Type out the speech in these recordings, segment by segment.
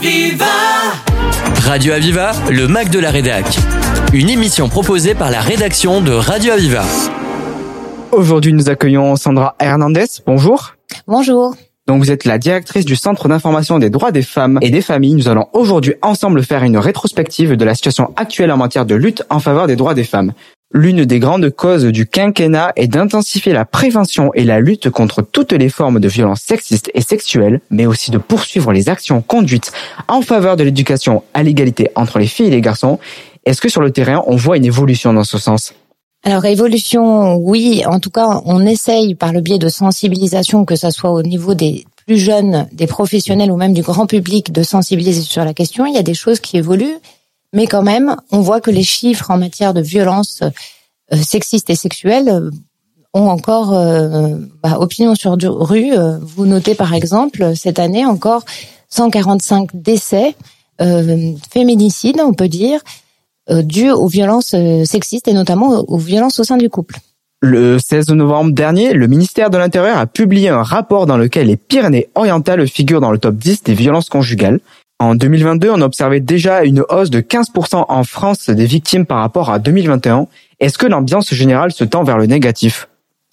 Aviva Radio Aviva, le Mac de la Rédac. Une émission proposée par la rédaction de Radio Aviva. Aujourd'hui, nous accueillons Sandra Hernandez. Bonjour. Bonjour. Donc, vous êtes la directrice du Centre d'information des droits des femmes et des familles. Nous allons aujourd'hui ensemble faire une rétrospective de la situation actuelle en matière de lutte en faveur des droits des femmes. L'une des grandes causes du quinquennat est d'intensifier la prévention et la lutte contre toutes les formes de violences sexistes et sexuelles, mais aussi de poursuivre les actions conduites en faveur de l'éducation à l'égalité entre les filles et les garçons. Est-ce que sur le terrain, on voit une évolution dans ce sens? Alors évolution, oui. En tout cas, on essaye par le biais de sensibilisation, que ce soit au niveau des plus jeunes, des professionnels ou même du grand public, de sensibiliser sur la question. Il y a des choses qui évoluent, mais quand même, on voit que les chiffres en matière de violence euh, sexistes et sexuelles euh, ont encore euh, bah, opinion sur rue. Vous notez par exemple cette année encore 145 décès féminicides, on peut dire, dus aux violences sexistes et notamment aux violences au sein du couple. Le 16 novembre dernier, le ministère de l'Intérieur a publié un rapport dans lequel les Pyrénées-Orientales figurent dans le top 10 des violences conjugales. En 2022, on observait déjà une hausse de 15% en France des victimes par rapport à 2021. Est-ce que l'ambiance générale se tend vers le négatif?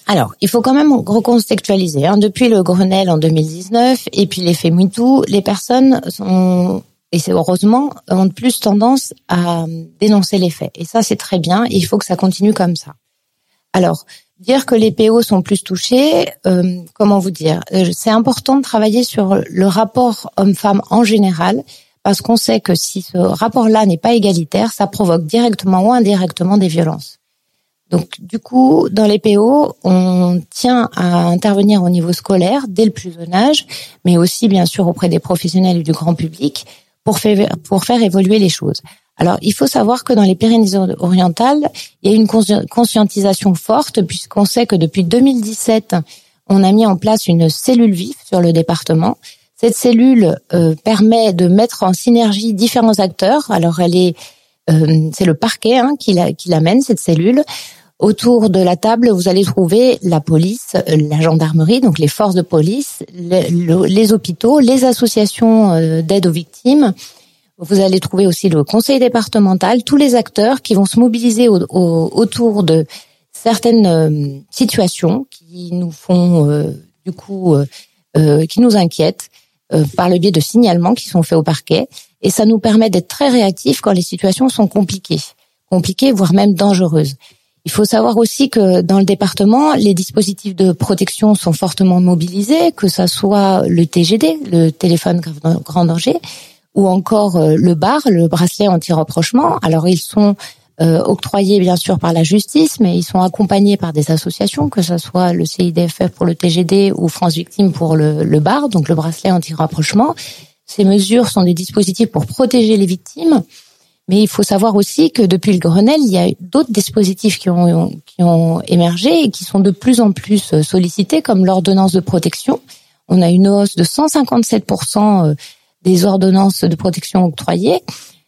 Alors, il faut quand même recontextualiser. Hein. Depuis le Grenelle en 2019 et puis l'effet MeToo, les personnes sont, et c'est heureusement, ont plus tendance à dénoncer les faits. Et ça, c'est très bien. Il faut que ça continue comme ça. Alors, dire que les PO sont plus touchés, euh, comment vous dire euh, C'est important de travailler sur le rapport homme-femme en général, parce qu'on sait que si ce rapport-là n'est pas égalitaire, ça provoque directement ou indirectement des violences. Donc, du coup, dans les PO, on tient à intervenir au niveau scolaire dès le plus jeune âge, mais aussi, bien sûr, auprès des professionnels et du grand public pour faire, pour faire évoluer les choses. Alors, il faut savoir que dans les Pyrénées-Orientales, il y a une conscientisation forte puisqu'on sait que depuis 2017, on a mis en place une cellule vive sur le département. Cette cellule euh, permet de mettre en synergie différents acteurs. Alors, elle est, euh, c'est le parquet hein, qui l'amène cette cellule. Autour de la table, vous allez trouver la police, euh, la gendarmerie, donc les forces de police, les hôpitaux, les associations d'aide aux victimes, vous allez trouver aussi le conseil départemental, tous les acteurs qui vont se mobiliser autour de certaines euh, situations qui nous font euh, du coup euh, qui nous inquiètent par le biais de signalements qui sont faits au parquet et ça nous permet d'être très réactifs quand les situations sont compliquées, compliquées voire même dangereuses. Il faut savoir aussi que dans le département, les dispositifs de protection sont fortement mobilisés, que ça soit le TGD, le téléphone grand danger, ou encore euh, le bar, le bracelet anti-rapprochement. Alors ils sont euh, octroyés bien sûr par la justice, mais ils sont accompagnés par des associations, que ce soit le CIDFF pour le TGD ou France Victime pour le, le bar, donc le bracelet anti-rapprochement. Ces mesures sont des dispositifs pour protéger les victimes, mais il faut savoir aussi que depuis le Grenelle, il y a d'autres dispositifs qui ont, qui ont émergé et qui sont de plus en plus euh, sollicités, comme l'ordonnance de protection. On a une hausse de 157% des ordonnances de protection octroyées.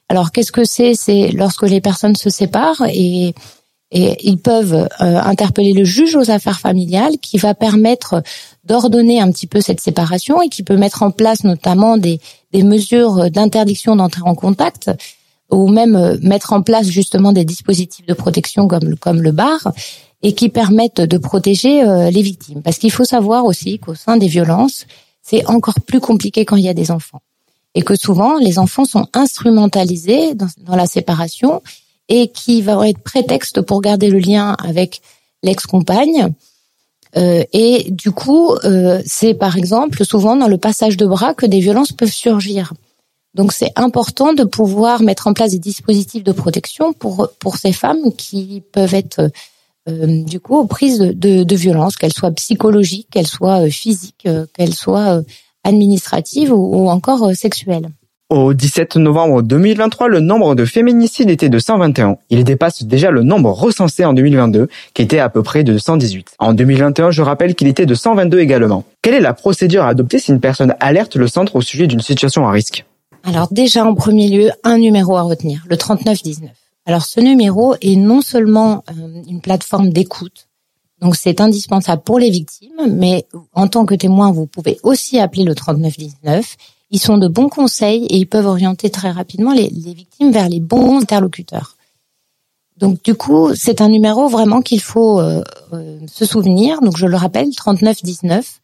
Alors qu'est-ce que c'est? C'est lorsque les personnes se séparent et, et ils peuvent euh, interpeller le juge aux affaires familiales qui va permettre d'ordonner un petit peu cette séparation et qui peut mettre en place notamment des, des mesures d'interdiction d'entrer en contact ou même euh, mettre en place justement des dispositifs de protection comme, comme le bar et qui permettent de protéger euh, les victimes. Parce qu'il faut savoir aussi qu'au sein des violences, c'est encore plus compliqué quand il y a des enfants et que souvent les enfants sont instrumentalisés dans, la séparation et qui va être prétexte pour garder le lien avec l'ex-compagne. Euh, et du coup, euh, c'est par exemple souvent dans le passage de bras que des violences peuvent surgir. Donc c'est important de pouvoir mettre en place des dispositifs de protection pour pour ces femmes qui peuvent être euh, du coup aux prises de, de, de violences, qu'elles soient psychologiques, qu'elles soient euh, physiques, euh, qu'elles soient administrative ou, encore euh, sexuelle. Au 17 novembre 2023, le nombre de féminicides était de 121. Il dépasse déjà le nombre recensé en 2022, qui était à peu près de 118. En 2021, je rappelle qu'il était de 122 également. Quelle est la procédure à adopter si une personne alerte le centre au sujet d'une situation à risque? Alors déjà, en premier lieu, un numéro à retenir, le 3919. Alors ce numéro est non seulement euh, une plateforme d'écoute, donc c'est indispensable pour les victimes, mais en tant que témoin, vous pouvez aussi appeler le 3919. ils sont de bons conseils et ils peuvent orienter très rapidement les, victimes vers les bons interlocuteurs. Donc du coup, c'est un numéro vraiment qu'il faut euh, euh, se souvenir. Donc je le rappelle, 3919.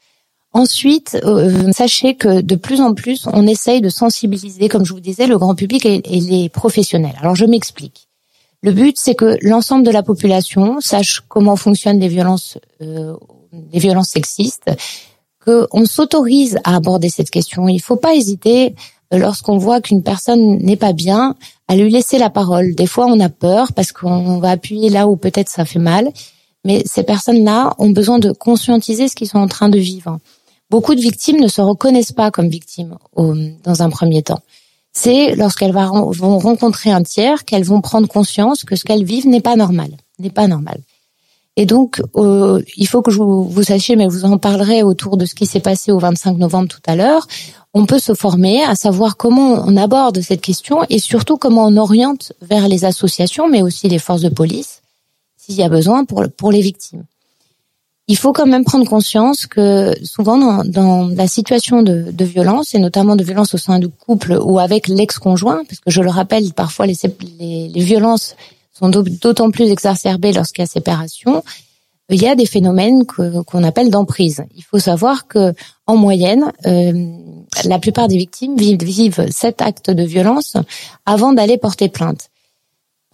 Ensuite, euh, sachez que de plus en plus, on essaye de sensibiliser, comme je vous disais, le grand public et les professionnels. Alors je m'explique. Le but, c'est que l'ensemble de la population sache comment fonctionnent les violences, euh, les violences sexistes, qu'on s'autorise à aborder cette question. Il ne faut pas hésiter lorsqu'on voit qu'une personne n'est pas bien, à lui laisser la parole. Des fois, on a peur parce qu'on va appuyer là où peut-être ça fait mal, mais ces personnes-là ont besoin de conscientiser ce qu'ils sont en train de vivre. Beaucoup de victimes ne se reconnaissent pas comme victimes dans un premier temps. C'est lorsqu'elles vont rencontrer un tiers qu'elles vont prendre conscience que ce qu'elles vivent n'est pas normal, n'est pas normal. Et donc, euh, il faut que vous, vous, sachiez, mais vous en parlerez autour de ce qui s'est passé au 25 novembre tout à l'heure. On peut se former à savoir comment on aborde cette question et surtout comment on oriente vers les associations, mais aussi les forces de police, s'il y a besoin pour les victimes. Il faut quand même prendre conscience que souvent dans, la situation de, violence, et notamment de violence au sein du couple ou avec l'ex-conjoint, parce que je le rappelle, parfois les violences sont d'autant plus exacerbées lorsqu'il y a séparation, il y a des phénomènes qu'on appelle d'emprise. Il faut savoir que en moyenne, euh, la plupart des victimes vivent, vivent cet acte de violence avant d'aller porter plainte.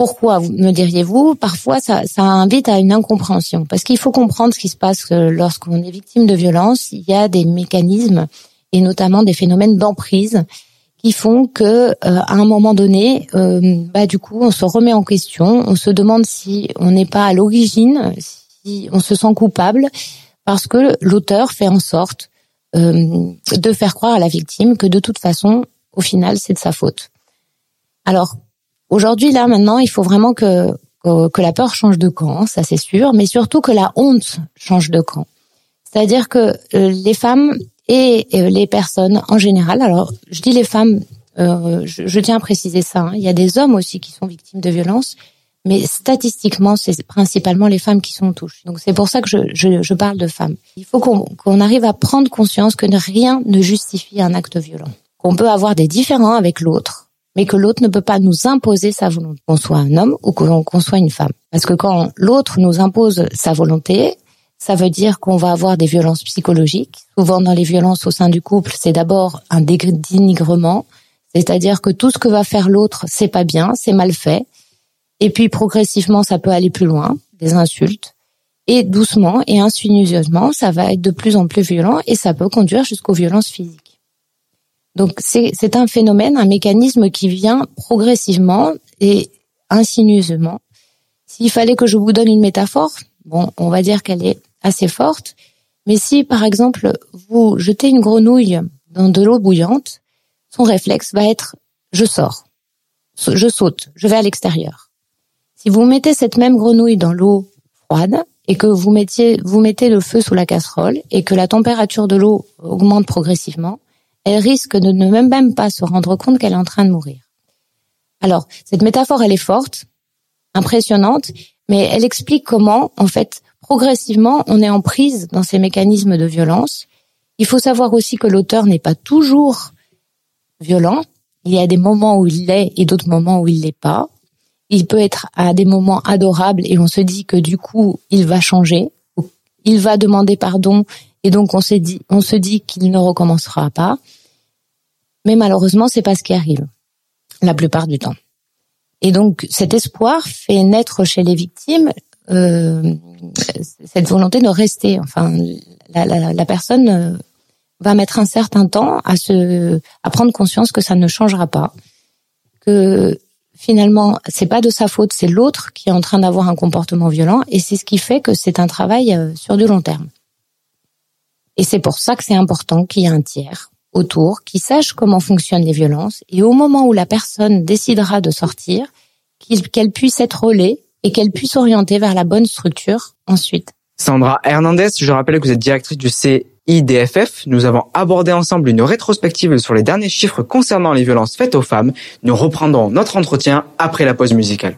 Pourquoi, me diriez-vous Parfois, ça, ça, invite à une incompréhension, parce qu'il faut comprendre ce qui se passe euh, lorsqu'on est victime de violence. Il y a des mécanismes, et notamment des phénomènes d'emprise, qui font que euh, à un moment donné, euh, bah du coup, on se remet en question, on se demande si on n'est pas à l'origine, si on se sent coupable, parce que l'auteur fait en sorte euh, de faire croire à la victime que de toute façon, au final, c'est de sa faute. Alors aujourd'hui, là, maintenant, il faut vraiment que que, la peur change de camp, ça c'est sûr, mais surtout que la honte change de camp. C'est-à-dire que les femmes et les personnes en général. Alors, je dis les femmes, euh, je, tiens à préciser ça. Hein. il y a des hommes aussi qui sont victimes de violences, mais statistiquement, c'est principalement les femmes qui sont touchées. Donc, c'est pour ça que je, je, je, parle de femmes. Il faut qu'on arrive à prendre conscience que rien ne justifie un acte violent. Qu'on peut avoir des différends avec l'autre, mais que l'autre ne peut pas nous imposer sa volonté, qu'on soit un homme ou qu'on soit une femme. Parce que quand l'autre nous impose sa volonté, ça veut dire qu'on va avoir des violences psychologiques. Souvent dans les violences au sein du couple, c'est d'abord un dénigrement, c'est-à-dire que tout ce que va faire l'autre, c'est pas bien, c'est mal fait. Et puis progressivement, ça peut aller plus loin, des insultes. Et doucement et insinueusement, ça va être de plus en plus violent et ça peut conduire jusqu'aux violences physiques. Donc c'est un phénomène, un mécanisme qui vient progressivement et insinueusement. S'il fallait que je vous donne une métaphore, bon, on va dire qu'elle est assez forte. Mais si, par exemple, vous jetez une grenouille dans de l'eau bouillante, son réflexe va être je sors, je saute, je vais à l'extérieur. Si vous mettez cette même grenouille dans l'eau froide et que vous mettiez, vous mettez le feu sous la casserole et que la température de l'eau augmente progressivement, elle risque de ne même, pas se rendre compte qu'elle est en train de mourir. Alors, cette métaphore, elle est forte, impressionnante, mais elle explique comment, en fait, progressivement, on est en prise dans ces mécanismes de violence. Il faut savoir aussi que l'auteur n'est pas toujours violent. Il y a des moments où il l'est et d'autres moments où il l'est pas. Il peut être à des moments adorables et on se dit que du coup, il va changer. Il va demander pardon et donc on se dit, on se dit qu'il ne recommencera pas. Mais malheureusement, c'est pas ce qui arrive la plupart du temps. Et donc cet espoir fait naître chez les victimes euh, cette volonté de rester. Enfin, la, la, la, personne euh, va mettre un certain temps à se, à prendre conscience que ça ne changera pas, que finalement c'est pas de sa faute, c'est l'autre qui est en train d'avoir un comportement violent, et c'est ce qui fait que c'est un travail euh, sur du long terme. Et c'est pour ça que c'est important qu'il y ait un tiers autour qui sache comment fonctionnent les violences, et au moment où la personne décidera de sortir, qu'elle puisse être relais et qu'elle puisse orienter vers la bonne structure ensuite. Sandra Hernandez, je rappelle que vous êtes directrice du CIDFF. Nous avons abordé ensemble une rétrospective sur les derniers chiffres concernant les violences faites aux femmes. Nous reprendrons notre entretien après la pause musicale.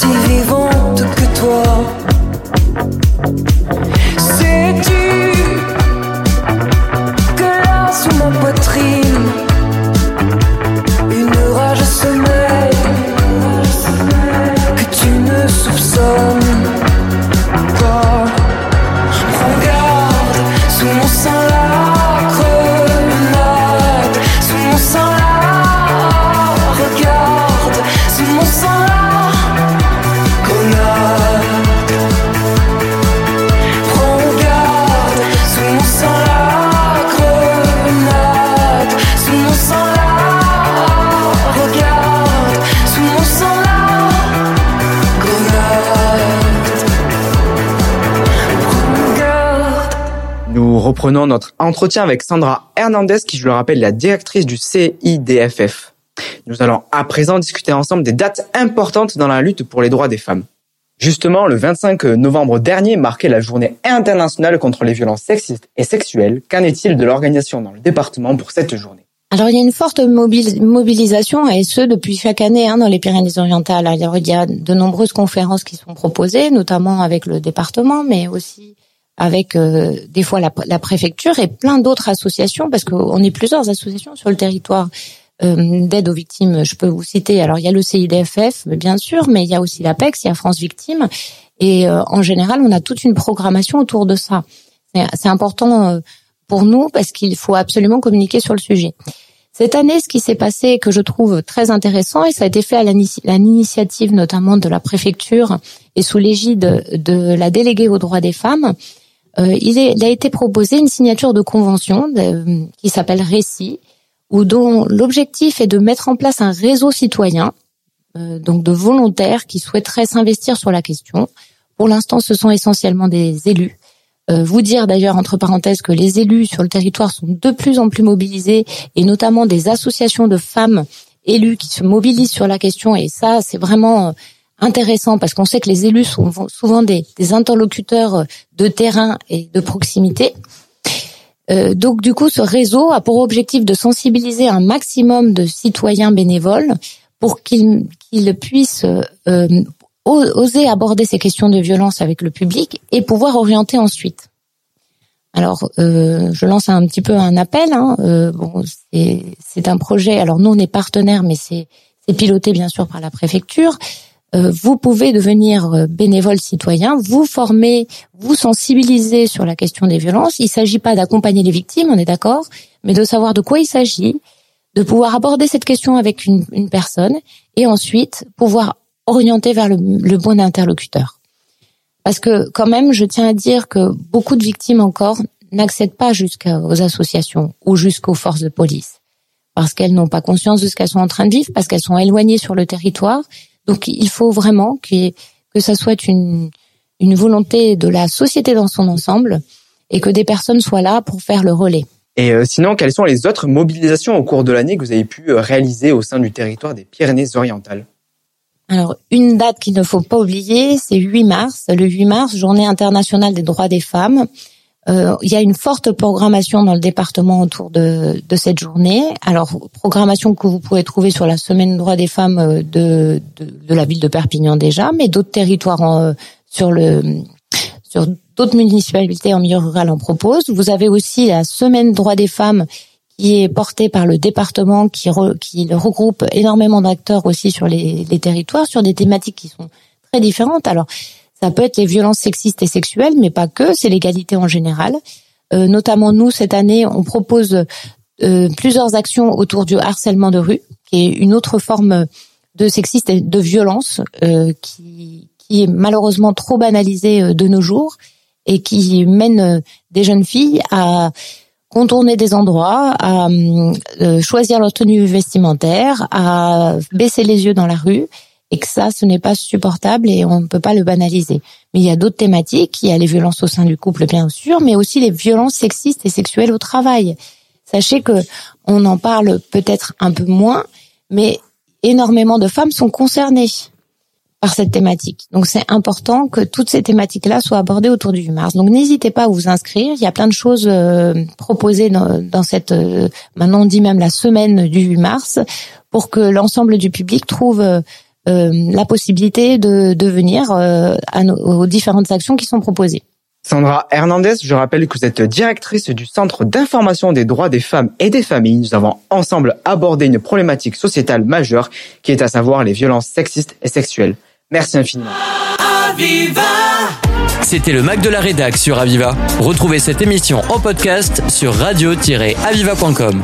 si vivante que toi. Reprenons notre entretien avec Sandra Hernandez, qui, je le rappelle, est la directrice du CIDFF. Nous allons à présent discuter ensemble des dates importantes dans la lutte pour les droits des femmes. Justement, le 25 novembre dernier marquait la journée internationale contre les violences sexistes et sexuelles. Qu'en est-il de l'organisation dans le département pour cette journée? Alors il y a une forte mobilisation et ce depuis chaque année hein, dans les Pyrénées-Orientales. Il y a de nombreuses conférences qui sont proposées, notamment avec le département, mais aussi avec euh, des fois la, préfecture et plein d'autres associations, parce qu'on est plusieurs associations sur le territoire euh, d'aide aux victimes. Je peux vous citer, alors il y a le CIDFF, bien sûr, mais il y a aussi l'APEX, il y a France Victimes, et euh, en général, on a toute une programmation autour de ça. C'est important pour nous parce qu'il faut absolument communiquer sur le sujet. Cette année, ce qui s'est passé que je trouve très intéressant, et ça a été fait à l'initiative notamment de la préfecture et sous l'égide de la déléguée aux droits des femmes, euh, il, a été proposé une signature de convention qui s'appelle Récit, où dont l'objectif est de mettre en place un réseau citoyen, euh, donc de volontaires qui souhaiteraient s'investir sur la question. Pour l'instant, ce sont essentiellement des élus. Euh, vous dire d'ailleurs entre parenthèses que les élus sur le territoire sont de plus en plus mobilisés et notamment des associations de femmes élus qui se mobilisent sur la question et ça c'est vraiment intéressant parce qu'on sait que les élus sont souvent des, interlocuteurs de terrain et de proximité. Euh, donc du coup, ce réseau a pour objectif de sensibiliser un maximum de citoyens bénévoles pour qu'ils puissent euh, oser aborder ces questions de violence avec le public et pouvoir orienter ensuite. Alors, euh, je lance un petit peu un appel. Hein. bon, c'est un projet. Alors nous, on est partenaire, mais c'est piloté bien sûr par la préfecture. Euh, vous pouvez devenir euh, bénévole citoyen, vous former, vous sensibiliser sur la question des violences. Il ne s'agit pas d'accompagner les victimes, on est d'accord, mais de savoir de quoi il s'agit, de pouvoir aborder cette question avec une, une personne et ensuite pouvoir orienter vers le, le bon interlocuteur. Parce que quand même, je tiens à dire que beaucoup de victimes encore n'accèdent pas jusqu'aux associations ou jusqu'aux forces de police parce qu'elles n'ont pas conscience de ce qu'elles sont en train de vivre, parce qu'elles sont éloignées sur le territoire. Donc il faut vraiment que, que ça soit une, une volonté de la société dans son ensemble et que des personnes soient là pour faire le relais. Et euh, sinon, quelles sont les autres mobilisations au cours de l'année que vous avez pu euh, réaliser au sein du territoire des Pyrénées-Orientales? Alors, une date qu'il ne faut pas oublier, c'est 8 mars, le 8 mars, journée internationale des droits des femmes. Euh, il y a une forte programmation dans le département autour de, de, cette journée. Alors, programmation que vous pouvez trouver sur la semaine droits des femmes euh, de, la ville de Perpignan déjà, mais d'autres territoires en, sur le sur d'autres municipalités en milieu rural en proposent. Vous avez aussi la semaine droits des femmes qui est porté par le département, qui, qui regroupe énormément d'acteurs aussi sur les, les, territoires, sur des thématiques qui sont très différentes. Alors, ça peut être les violences sexistes et sexuelles, mais pas que, c'est l'égalité en général. Euh, notamment, nous, cette année, on propose euh, plusieurs actions autour du harcèlement de rue, qui est une autre forme de sexiste et de violence euh, qui, qui est malheureusement trop banalisée euh, de nos jours et qui mène euh, des jeunes filles à contourner des endroits, à euh, choisir leur tenue vestimentaire, à baisser les yeux dans la rue, et que ça, ce n'est pas supportable et on ne peut pas le banaliser. Mais il y a d'autres thématiques, il y a les violences au sein du couple, bien sûr, mais aussi les violences sexistes et sexuelles au travail. Sachez que on en parle peut-être un peu moins, mais énormément de femmes sont concernées par cette thématique. Donc c'est important que toutes ces thématiques-là soient abordées autour du 8 mars. Donc n'hésitez pas à vous inscrire. Il y a plein de choses euh, proposées dans, dans cette, euh, maintenant on dit même la semaine du 8 mars, pour que l'ensemble du public trouve euh, la possibilité de, de venir à nos, aux différentes actions qui sont proposées. Sandra Hernandez, je rappelle que vous êtes directrice du Centre d'information des droits des femmes et des familles. Nous avons ensemble abordé une problématique sociétale majeure qui est à savoir les violences sexistes et sexuelles. Merci infiniment. C'était le Mac de la Rédac sur Aviva. Retrouvez cette émission en podcast sur radio-aviva.com.